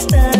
It's